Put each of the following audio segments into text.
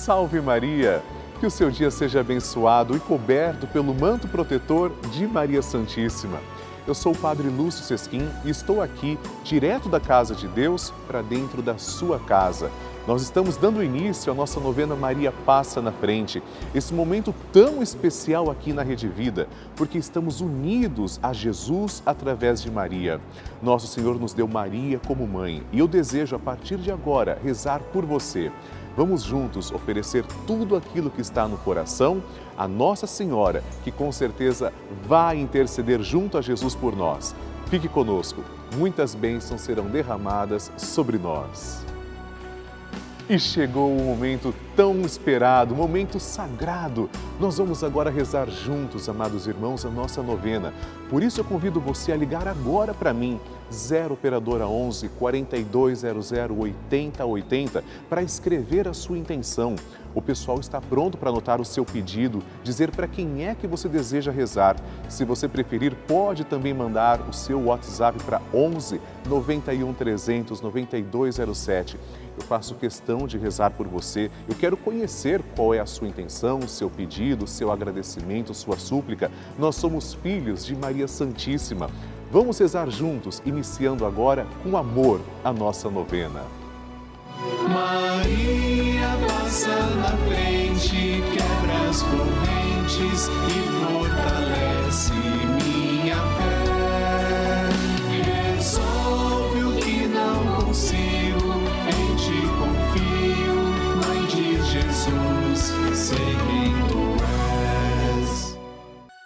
Salve Maria! Que o seu dia seja abençoado e coberto pelo manto protetor de Maria Santíssima. Eu sou o Padre Lúcio Sesquim e estou aqui, direto da casa de Deus, para dentro da sua casa. Nós estamos dando início à nossa novena Maria Passa na Frente, esse momento tão especial aqui na Rede Vida, porque estamos unidos a Jesus através de Maria. Nosso Senhor nos deu Maria como mãe e eu desejo, a partir de agora, rezar por você. Vamos juntos oferecer tudo aquilo que está no coração a Nossa Senhora, que com certeza vai interceder junto a Jesus por nós. Fique conosco, muitas bênçãos serão derramadas sobre nós. E chegou o momento tão esperado, o momento sagrado. Nós vamos agora rezar juntos, amados irmãos, a nossa novena. Por isso eu convido você a ligar agora para mim, 0 operadora 11 4200 8080, para escrever a sua intenção. O pessoal está pronto para anotar o seu pedido, dizer para quem é que você deseja rezar. Se você preferir, pode também mandar o seu WhatsApp para 11 91 300 9207 eu faço questão de rezar por você. Eu quero conhecer qual é a sua intenção, seu pedido, seu agradecimento, sua súplica. Nós somos filhos de Maria Santíssima. Vamos rezar juntos, iniciando agora com amor a nossa novena. Maria passa na frente, quebra as correntes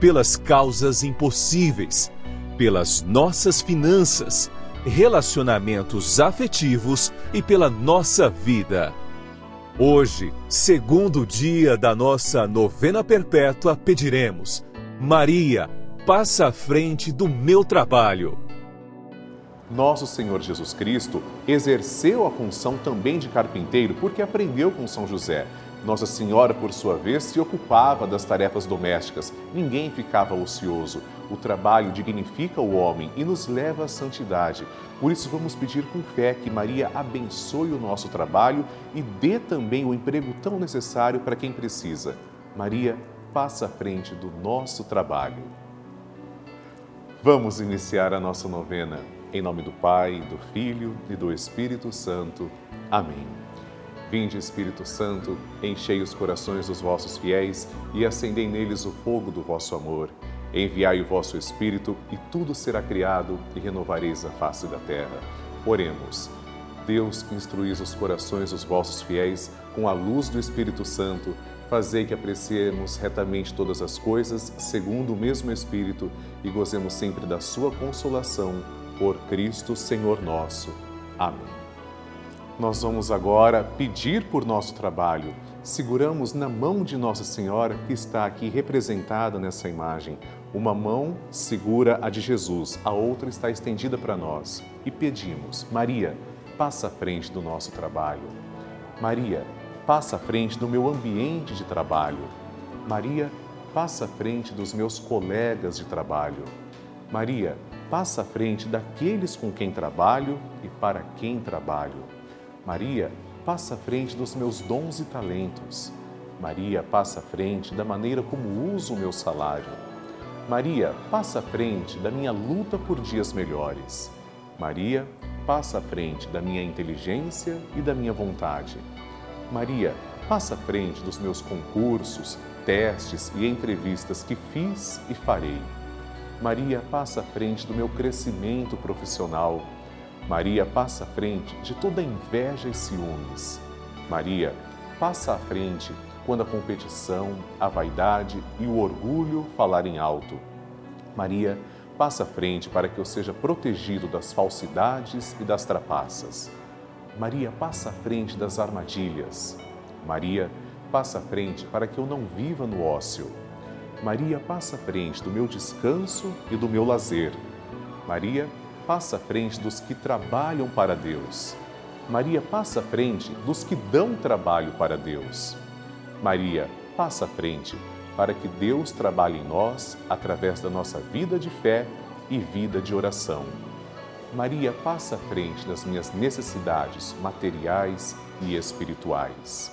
pelas causas impossíveis, pelas nossas finanças, relacionamentos afetivos e pela nossa vida. Hoje, segundo dia da nossa novena perpétua, pediremos: Maria, passa à frente do meu trabalho. Nosso Senhor Jesus Cristo exerceu a função também de carpinteiro porque aprendeu com São José. Nossa Senhora, por sua vez, se ocupava das tarefas domésticas. Ninguém ficava ocioso. O trabalho dignifica o homem e nos leva à santidade. Por isso, vamos pedir com fé que Maria abençoe o nosso trabalho e dê também o emprego tão necessário para quem precisa. Maria, passa à frente do nosso trabalho. Vamos iniciar a nossa novena. Em nome do Pai, do Filho e do Espírito Santo. Amém. Vinde, Espírito Santo, enchei os corações dos vossos fiéis e acendei neles o fogo do vosso amor. Enviai o vosso Espírito e tudo será criado e renovareis a face da terra. Oremos. Deus que instruís os corações dos vossos fiéis com a luz do Espírito Santo, fazei que apreciemos retamente todas as coisas segundo o mesmo Espírito e gozemos sempre da sua consolação. Por Cristo, Senhor nosso. Amém. Nós vamos agora pedir por nosso trabalho. Seguramos na mão de Nossa Senhora, que está aqui representada nessa imagem. Uma mão segura a de Jesus, a outra está estendida para nós. E pedimos: Maria, passa à frente do nosso trabalho. Maria, passa à frente do meu ambiente de trabalho. Maria, passa à frente dos meus colegas de trabalho. Maria, passa à frente daqueles com quem trabalho e para quem trabalho. Maria, passa à frente dos meus dons e talentos. Maria, passa à frente da maneira como uso o meu salário. Maria, passa à frente da minha luta por dias melhores. Maria, passa à frente da minha inteligência e da minha vontade. Maria, passa à frente dos meus concursos, testes e entrevistas que fiz e farei. Maria passa à frente do meu crescimento profissional. Maria passa à frente de toda inveja e ciúmes. Maria passa à frente quando a competição, a vaidade e o orgulho falarem alto. Maria passa à frente para que eu seja protegido das falsidades e das trapaças. Maria passa à frente das armadilhas. Maria passa à frente para que eu não viva no ócio. Maria passa à frente do meu descanso e do meu lazer. Maria passa à frente dos que trabalham para Deus. Maria passa à frente dos que dão trabalho para Deus. Maria passa à frente para que Deus trabalhe em nós através da nossa vida de fé e vida de oração. Maria passa à frente das minhas necessidades materiais e espirituais.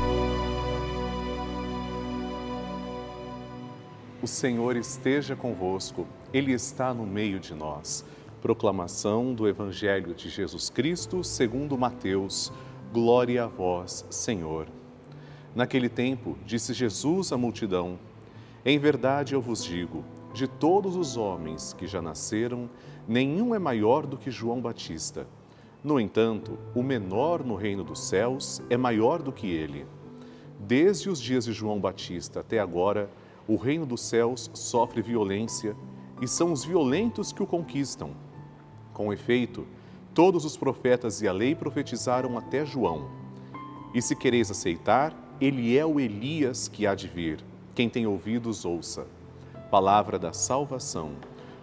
O Senhor esteja convosco, Ele está no meio de nós. Proclamação do Evangelho de Jesus Cristo segundo Mateus. Glória a vós, Senhor. Naquele tempo, disse Jesus à multidão: Em verdade eu vos digo, de todos os homens que já nasceram, nenhum é maior do que João Batista. No entanto, o menor no reino dos céus é maior do que ele. Desde os dias de João Batista até agora, o reino dos céus sofre violência e são os violentos que o conquistam. Com efeito, Todos os profetas e a lei profetizaram até João. E se quereis aceitar, ele é o Elias que há de vir. Quem tem ouvidos, ouça. Palavra da salvação.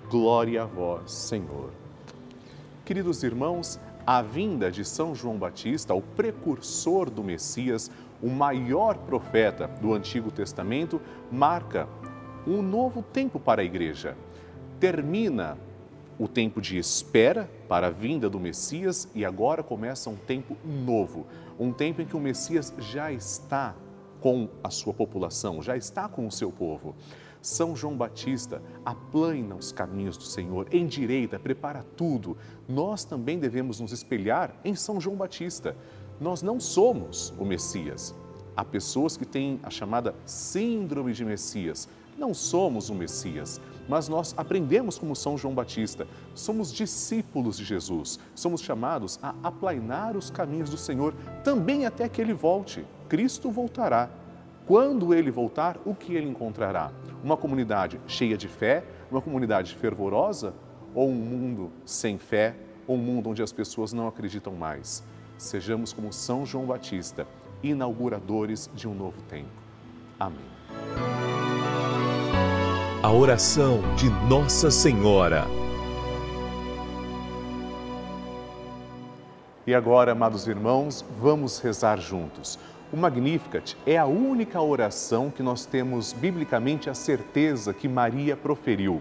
Glória a vós, Senhor. Queridos irmãos, a vinda de São João Batista, o precursor do Messias, o maior profeta do Antigo Testamento, marca um novo tempo para a igreja. Termina o tempo de espera para a vinda do Messias e agora começa um tempo novo, um tempo em que o Messias já está com a sua população, já está com o seu povo. São João Batista aplana os caminhos do Senhor, endireita, prepara tudo. Nós também devemos nos espelhar em São João Batista. Nós não somos o Messias. Há pessoas que têm a chamada síndrome de Messias. Não somos o Messias mas nós aprendemos como São João Batista. Somos discípulos de Jesus, somos chamados a aplainar os caminhos do Senhor, também até que ele volte. Cristo voltará. Quando ele voltar, o que ele encontrará? Uma comunidade cheia de fé, uma comunidade fervorosa ou um mundo sem fé, ou um mundo onde as pessoas não acreditam mais? Sejamos como São João Batista, inauguradores de um novo tempo. Amém a oração de Nossa Senhora. E agora, amados irmãos, vamos rezar juntos. O Magnificat é a única oração que nós temos biblicamente a certeza que Maria proferiu.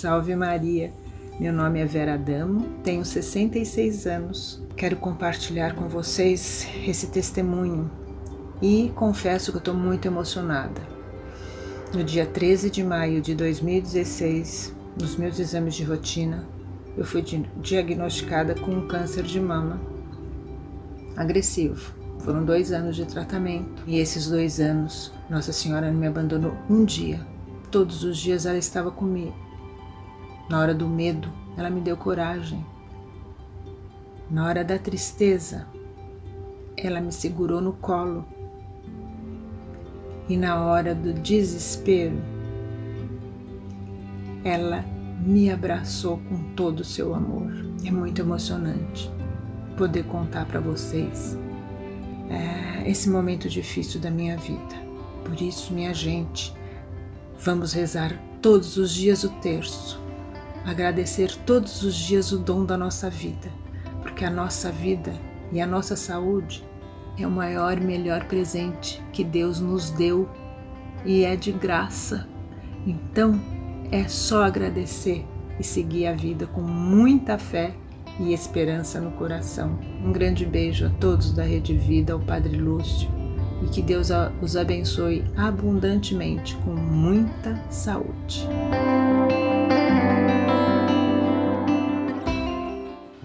Salve Maria, meu nome é Vera Damo, tenho 66 anos. Quero compartilhar com vocês esse testemunho e confesso que estou muito emocionada. No dia 13 de maio de 2016, nos meus exames de rotina, eu fui diagnosticada com um câncer de mama agressivo. Foram dois anos de tratamento e esses dois anos Nossa Senhora não me abandonou um dia. Todos os dias ela estava comigo. Na hora do medo, ela me deu coragem. Na hora da tristeza, ela me segurou no colo. E na hora do desespero, ela me abraçou com todo o seu amor. É muito emocionante poder contar para vocês é, esse momento difícil da minha vida. Por isso, minha gente, vamos rezar todos os dias o terço, agradecer todos os dias o dom da nossa vida, porque a nossa vida e a nossa saúde é o maior e melhor presente que Deus nos deu e é de graça. Então, é só agradecer e seguir a vida com muita fé e esperança no coração. Um grande beijo a todos da Rede Vida, ao Padre Lúcio, e que Deus os abençoe abundantemente com muita saúde.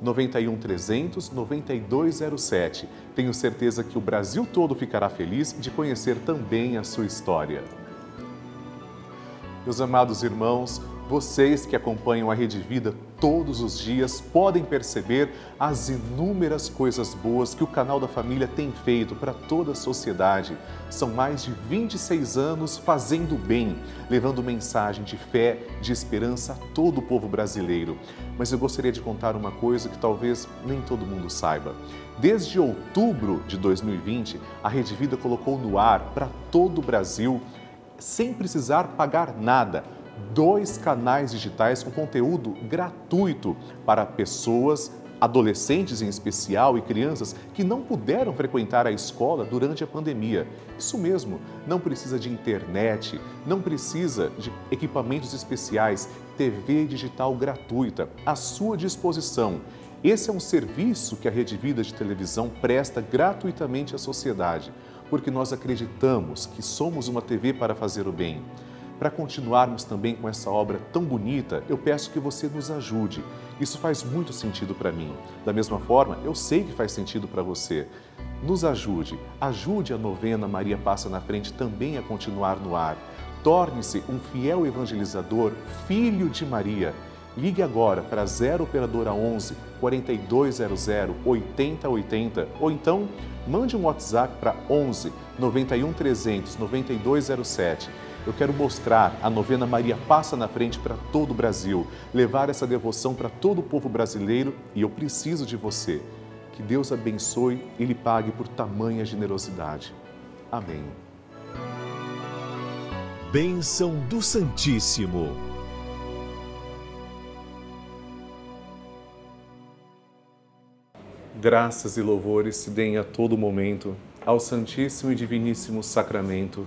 91 300 9207. Tenho certeza que o Brasil todo ficará feliz de conhecer também a sua história. Meus amados irmãos, vocês que acompanham a Rede Vida todos os dias podem perceber as inúmeras coisas boas que o canal da família tem feito para toda a sociedade. São mais de 26 anos fazendo bem, levando mensagem de fé, de esperança a todo o povo brasileiro. Mas eu gostaria de contar uma coisa que talvez nem todo mundo saiba. Desde outubro de 2020, a Rede Vida colocou no ar para todo o Brasil, sem precisar pagar nada dois canais digitais com conteúdo gratuito para pessoas, adolescentes em especial e crianças que não puderam frequentar a escola durante a pandemia. Isso mesmo, não precisa de internet, não precisa de equipamentos especiais, TV digital gratuita à sua disposição. Esse é um serviço que a Rede Vida de Televisão presta gratuitamente à sociedade, porque nós acreditamos que somos uma TV para fazer o bem. Para continuarmos também com essa obra tão bonita, eu peço que você nos ajude. Isso faz muito sentido para mim. Da mesma forma, eu sei que faz sentido para você. Nos ajude, ajude a novena Maria Passa na Frente também a continuar no ar. Torne-se um fiel evangelizador, filho de Maria. Ligue agora para 0 operadora 11 4200 8080 ou então mande um WhatsApp para 11 91 300 9207. Eu quero mostrar a novena Maria Passa na Frente para todo o Brasil, levar essa devoção para todo o povo brasileiro e eu preciso de você. Que Deus abençoe e lhe pague por tamanha generosidade. Amém. Bênção do Santíssimo. Graças e louvores se deem a todo momento ao Santíssimo e Diviníssimo Sacramento.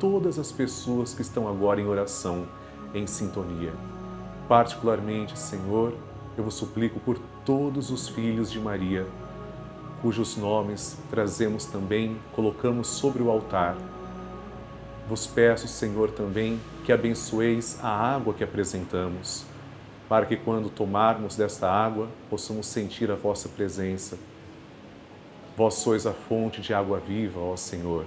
todas as pessoas que estão agora em oração, em sintonia. Particularmente, Senhor, eu vos suplico por todos os filhos de Maria, cujos nomes trazemos também, colocamos sobre o altar. Vos peço, Senhor, também que abençoeis a água que apresentamos, para que quando tomarmos desta água possamos sentir a vossa presença. Vós sois a fonte de água viva, ó Senhor.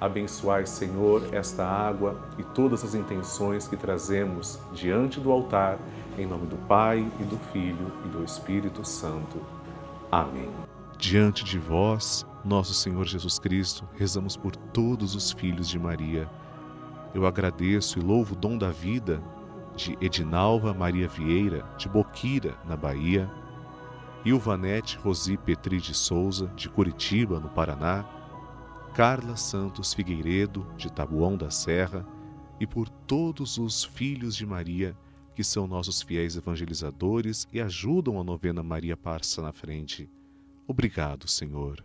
Abençoai, Senhor, esta água e todas as intenções que trazemos diante do altar, em nome do Pai e do Filho e do Espírito Santo. Amém. Diante de vós, nosso Senhor Jesus Cristo, rezamos por todos os filhos de Maria. Eu agradeço e louvo o dom da vida de Edinalva Maria Vieira, de Boquira, na Bahia, Ilvanete Rosi Petri de Souza, de Curitiba, no Paraná, Carla Santos Figueiredo, de Tabuão da Serra, e por todos os filhos de Maria, que são nossos fiéis evangelizadores e ajudam a novena Maria Passa na Frente. Obrigado, Senhor.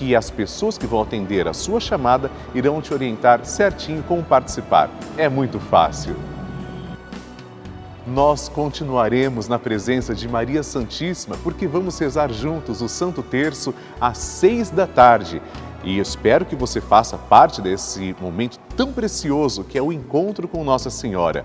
que as pessoas que vão atender a sua chamada irão te orientar certinho como participar. É muito fácil. Nós continuaremos na presença de Maria Santíssima porque vamos rezar juntos o Santo Terço às seis da tarde. E espero que você faça parte desse momento tão precioso que é o encontro com Nossa Senhora.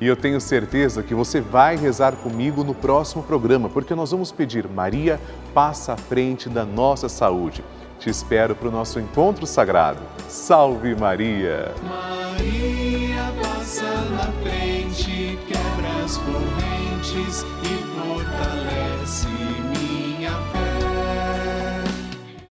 E eu tenho certeza que você vai rezar comigo no próximo programa, porque nós vamos pedir Maria, passa à frente da nossa saúde. Te espero para o nosso encontro sagrado. Salve Maria! Maria passa na frente, quebra as correntes e fortalece